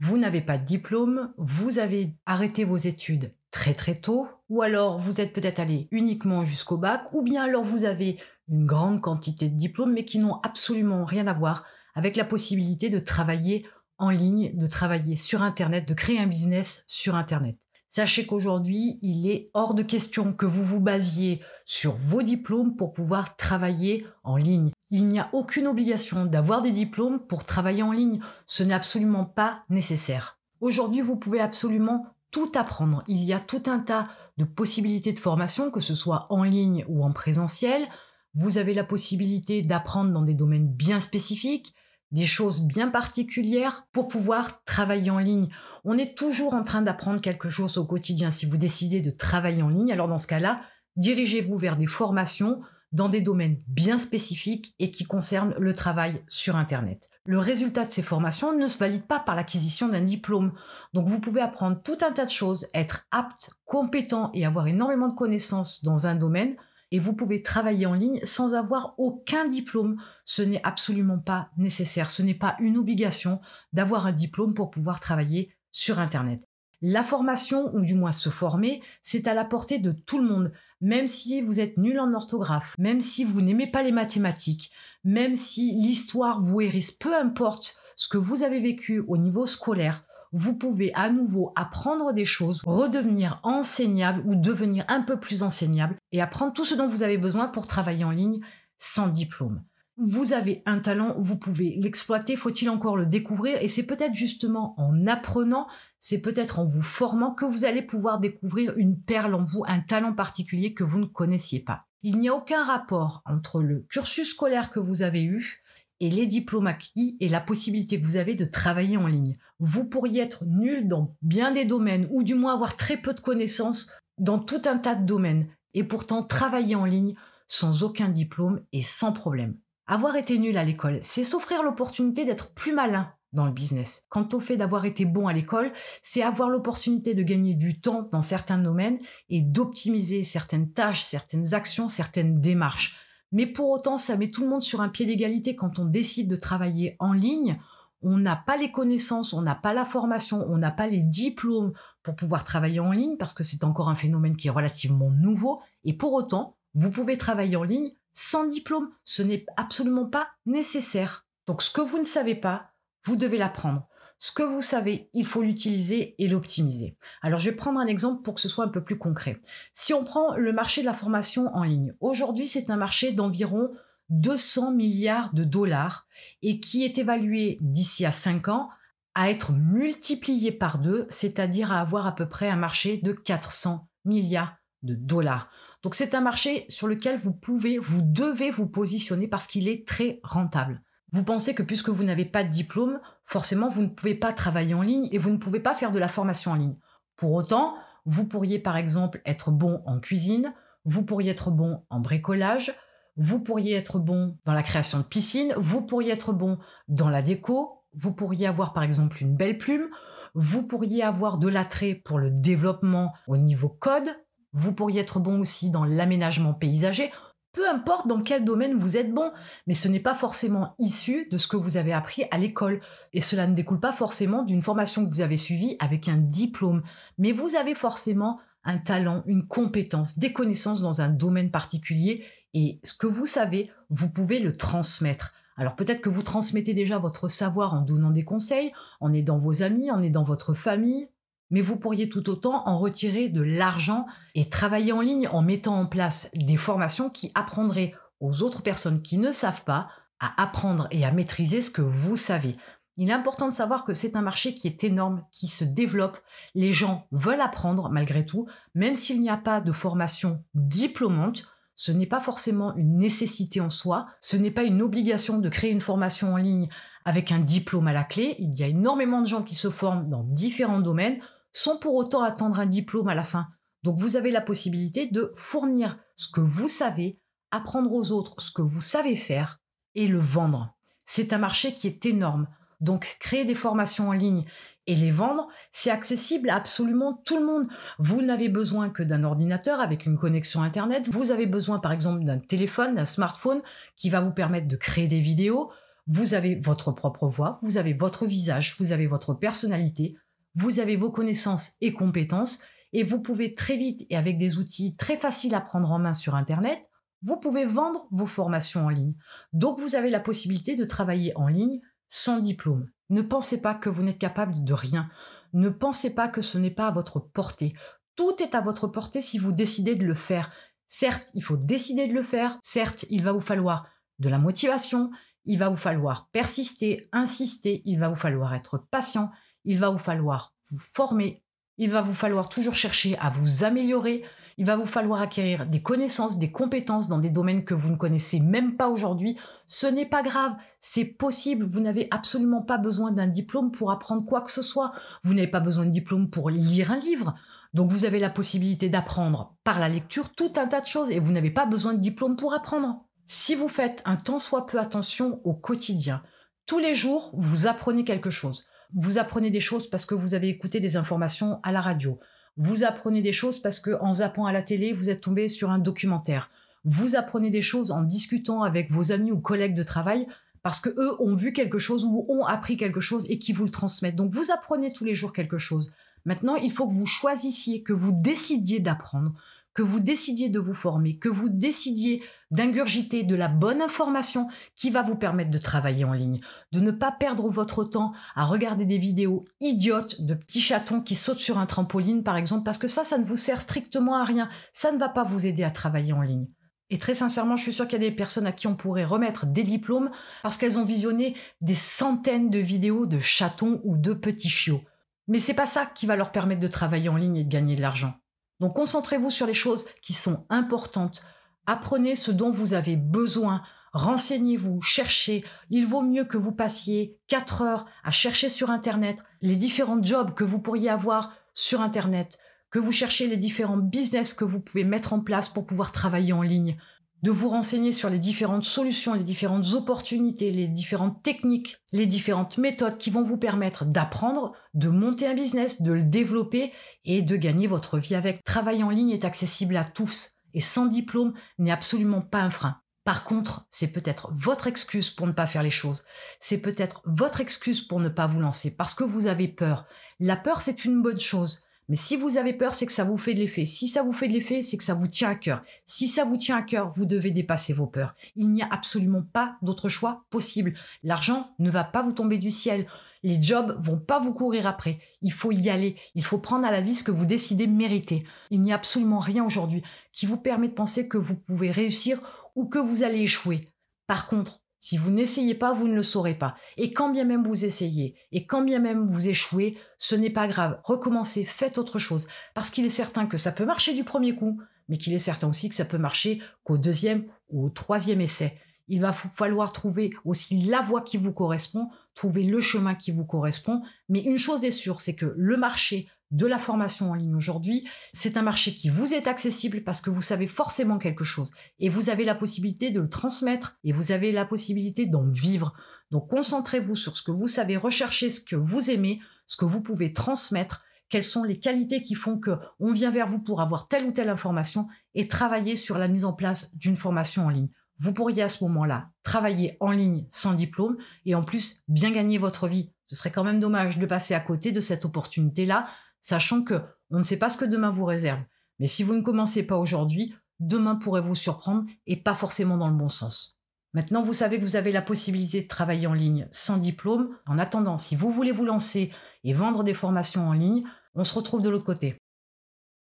vous n'avez pas de diplôme, vous avez arrêté vos études très très tôt, ou alors vous êtes peut-être allé uniquement jusqu'au bac, ou bien alors vous avez une grande quantité de diplômes mais qui n'ont absolument rien à voir avec la possibilité de travailler en ligne, de travailler sur Internet, de créer un business sur Internet. Sachez qu'aujourd'hui, il est hors de question que vous vous basiez sur vos diplômes pour pouvoir travailler en ligne. Il n'y a aucune obligation d'avoir des diplômes pour travailler en ligne. Ce n'est absolument pas nécessaire. Aujourd'hui, vous pouvez absolument tout apprendre. Il y a tout un tas de possibilités de formation, que ce soit en ligne ou en présentiel. Vous avez la possibilité d'apprendre dans des domaines bien spécifiques, des choses bien particulières pour pouvoir travailler en ligne. On est toujours en train d'apprendre quelque chose au quotidien. Si vous décidez de travailler en ligne, alors dans ce cas-là, dirigez-vous vers des formations dans des domaines bien spécifiques et qui concernent le travail sur Internet. Le résultat de ces formations ne se valide pas par l'acquisition d'un diplôme. Donc vous pouvez apprendre tout un tas de choses, être apte, compétent et avoir énormément de connaissances dans un domaine et vous pouvez travailler en ligne sans avoir aucun diplôme. Ce n'est absolument pas nécessaire, ce n'est pas une obligation d'avoir un diplôme pour pouvoir travailler sur Internet. La formation, ou du moins se former, c'est à la portée de tout le monde, même si vous êtes nul en orthographe, même si vous n'aimez pas les mathématiques, même si l'histoire vous hérisse, peu importe ce que vous avez vécu au niveau scolaire, vous pouvez à nouveau apprendre des choses, redevenir enseignable ou devenir un peu plus enseignable et apprendre tout ce dont vous avez besoin pour travailler en ligne sans diplôme. Vous avez un talent, vous pouvez l'exploiter, faut-il encore le découvrir? Et c'est peut-être justement en apprenant, c'est peut-être en vous formant que vous allez pouvoir découvrir une perle en vous, un talent particulier que vous ne connaissiez pas. Il n'y a aucun rapport entre le cursus scolaire que vous avez eu et les diplômes acquis et la possibilité que vous avez de travailler en ligne. Vous pourriez être nul dans bien des domaines ou du moins avoir très peu de connaissances dans tout un tas de domaines et pourtant travailler en ligne sans aucun diplôme et sans problème. Avoir été nul à l'école, c'est s'offrir l'opportunité d'être plus malin dans le business. Quant au fait d'avoir été bon à l'école, c'est avoir l'opportunité de gagner du temps dans certains domaines et d'optimiser certaines tâches, certaines actions, certaines démarches. Mais pour autant, ça met tout le monde sur un pied d'égalité quand on décide de travailler en ligne. On n'a pas les connaissances, on n'a pas la formation, on n'a pas les diplômes pour pouvoir travailler en ligne parce que c'est encore un phénomène qui est relativement nouveau. Et pour autant, vous pouvez travailler en ligne sans diplôme. Ce n'est absolument pas nécessaire. Donc ce que vous ne savez pas, vous devez l'apprendre. Ce que vous savez, il faut l'utiliser et l'optimiser. Alors je vais prendre un exemple pour que ce soit un peu plus concret. Si on prend le marché de la formation en ligne, aujourd'hui c'est un marché d'environ 200 milliards de dollars et qui est évalué d'ici à 5 ans à être multiplié par deux, c'est-à-dire à avoir à peu près un marché de 400 milliards de dollars. Donc c'est un marché sur lequel vous pouvez, vous devez vous positionner parce qu'il est très rentable. Vous pensez que puisque vous n'avez pas de diplôme, forcément vous ne pouvez pas travailler en ligne et vous ne pouvez pas faire de la formation en ligne. Pour autant, vous pourriez par exemple être bon en cuisine, vous pourriez être bon en bricolage, vous pourriez être bon dans la création de piscines, vous pourriez être bon dans la déco, vous pourriez avoir par exemple une belle plume, vous pourriez avoir de l'attrait pour le développement au niveau code, vous pourriez être bon aussi dans l'aménagement paysager peu importe dans quel domaine vous êtes bon, mais ce n'est pas forcément issu de ce que vous avez appris à l'école. Et cela ne découle pas forcément d'une formation que vous avez suivie avec un diplôme, mais vous avez forcément un talent, une compétence, des connaissances dans un domaine particulier, et ce que vous savez, vous pouvez le transmettre. Alors peut-être que vous transmettez déjà votre savoir en donnant des conseils, en aidant vos amis, en aidant votre famille, mais vous pourriez tout autant en retirer de l'argent et travailler en ligne en mettant en place des formations qui apprendraient aux autres personnes qui ne savent pas à apprendre et à maîtriser ce que vous savez. Il est important de savoir que c'est un marché qui est énorme, qui se développe. Les gens veulent apprendre malgré tout, même s'il n'y a pas de formation diplômante. Ce n'est pas forcément une nécessité en soi, ce n'est pas une obligation de créer une formation en ligne avec un diplôme à la clé. Il y a énormément de gens qui se forment dans différents domaines sans pour autant attendre un diplôme à la fin. Donc vous avez la possibilité de fournir ce que vous savez, apprendre aux autres ce que vous savez faire et le vendre. C'est un marché qui est énorme. Donc créer des formations en ligne et les vendre, c'est accessible à absolument tout le monde. Vous n'avez besoin que d'un ordinateur avec une connexion Internet. Vous avez besoin par exemple d'un téléphone, d'un smartphone qui va vous permettre de créer des vidéos. Vous avez votre propre voix, vous avez votre visage, vous avez votre personnalité, vous avez vos connaissances et compétences, et vous pouvez très vite et avec des outils très faciles à prendre en main sur Internet, vous pouvez vendre vos formations en ligne. Donc vous avez la possibilité de travailler en ligne sans diplôme. Ne pensez pas que vous n'êtes capable de rien. Ne pensez pas que ce n'est pas à votre portée. Tout est à votre portée si vous décidez de le faire. Certes, il faut décider de le faire. Certes, il va vous falloir de la motivation. Il va vous falloir persister, insister. Il va vous falloir être patient. Il va vous falloir vous former. Il va vous falloir toujours chercher à vous améliorer. Il va vous falloir acquérir des connaissances, des compétences dans des domaines que vous ne connaissez même pas aujourd'hui. Ce n'est pas grave, c'est possible. Vous n'avez absolument pas besoin d'un diplôme pour apprendre quoi que ce soit. Vous n'avez pas besoin de diplôme pour lire un livre. Donc vous avez la possibilité d'apprendre par la lecture tout un tas de choses et vous n'avez pas besoin de diplôme pour apprendre. Si vous faites un tant soit peu attention au quotidien, tous les jours, vous apprenez quelque chose. Vous apprenez des choses parce que vous avez écouté des informations à la radio. Vous apprenez des choses parce que en zappant à la télé, vous êtes tombé sur un documentaire. Vous apprenez des choses en discutant avec vos amis ou collègues de travail parce que eux ont vu quelque chose ou ont appris quelque chose et qui vous le transmettent. Donc vous apprenez tous les jours quelque chose. Maintenant, il faut que vous choisissiez, que vous décidiez d'apprendre, que vous décidiez de vous former, que vous décidiez d'ingurgiter de la bonne information qui va vous permettre de travailler en ligne, de ne pas perdre votre temps à regarder des vidéos idiotes de petits chatons qui sautent sur un trampoline par exemple, parce que ça, ça ne vous sert strictement à rien, ça ne va pas vous aider à travailler en ligne. Et très sincèrement, je suis sûre qu'il y a des personnes à qui on pourrait remettre des diplômes parce qu'elles ont visionné des centaines de vidéos de chatons ou de petits chiots. Mais c'est pas ça qui va leur permettre de travailler en ligne et de gagner de l'argent. Donc concentrez-vous sur les choses qui sont importantes. Apprenez ce dont vous avez besoin. Renseignez-vous, cherchez. Il vaut mieux que vous passiez 4 heures à chercher sur Internet les différents jobs que vous pourriez avoir sur Internet, que vous cherchiez les différents business que vous pouvez mettre en place pour pouvoir travailler en ligne de vous renseigner sur les différentes solutions, les différentes opportunités, les différentes techniques, les différentes méthodes qui vont vous permettre d'apprendre, de monter un business, de le développer et de gagner votre vie avec. Travailler en ligne est accessible à tous et sans diplôme n'est absolument pas un frein. Par contre, c'est peut-être votre excuse pour ne pas faire les choses. C'est peut-être votre excuse pour ne pas vous lancer parce que vous avez peur. La peur, c'est une bonne chose. Mais si vous avez peur, c'est que ça vous fait de l'effet. Si ça vous fait de l'effet, c'est que ça vous tient à cœur. Si ça vous tient à cœur, vous devez dépasser vos peurs. Il n'y a absolument pas d'autre choix possible. L'argent ne va pas vous tomber du ciel. Les jobs vont pas vous courir après. Il faut y aller. Il faut prendre à la vie ce que vous décidez mériter. Il n'y a absolument rien aujourd'hui qui vous permet de penser que vous pouvez réussir ou que vous allez échouer. Par contre, si vous n'essayez pas, vous ne le saurez pas. Et quand bien même vous essayez, et quand bien même vous échouez, ce n'est pas grave. Recommencez, faites autre chose. Parce qu'il est certain que ça peut marcher du premier coup, mais qu'il est certain aussi que ça peut marcher qu'au deuxième ou au troisième essai. Il va falloir trouver aussi la voie qui vous correspond, trouver le chemin qui vous correspond. Mais une chose est sûre, c'est que le marché de la formation en ligne aujourd'hui, c'est un marché qui vous est accessible parce que vous savez forcément quelque chose et vous avez la possibilité de le transmettre et vous avez la possibilité d'en vivre. Donc concentrez-vous sur ce que vous savez, recherchez ce que vous aimez, ce que vous pouvez transmettre, quelles sont les qualités qui font que on vient vers vous pour avoir telle ou telle information et travailler sur la mise en place d'une formation en ligne. Vous pourriez à ce moment-là travailler en ligne sans diplôme et en plus bien gagner votre vie. Ce serait quand même dommage de passer à côté de cette opportunité-là sachant que on ne sait pas ce que demain vous réserve. Mais si vous ne commencez pas aujourd'hui, demain pourrait vous surprendre et pas forcément dans le bon sens. Maintenant, vous savez que vous avez la possibilité de travailler en ligne sans diplôme. En attendant, si vous voulez vous lancer et vendre des formations en ligne, on se retrouve de l'autre côté.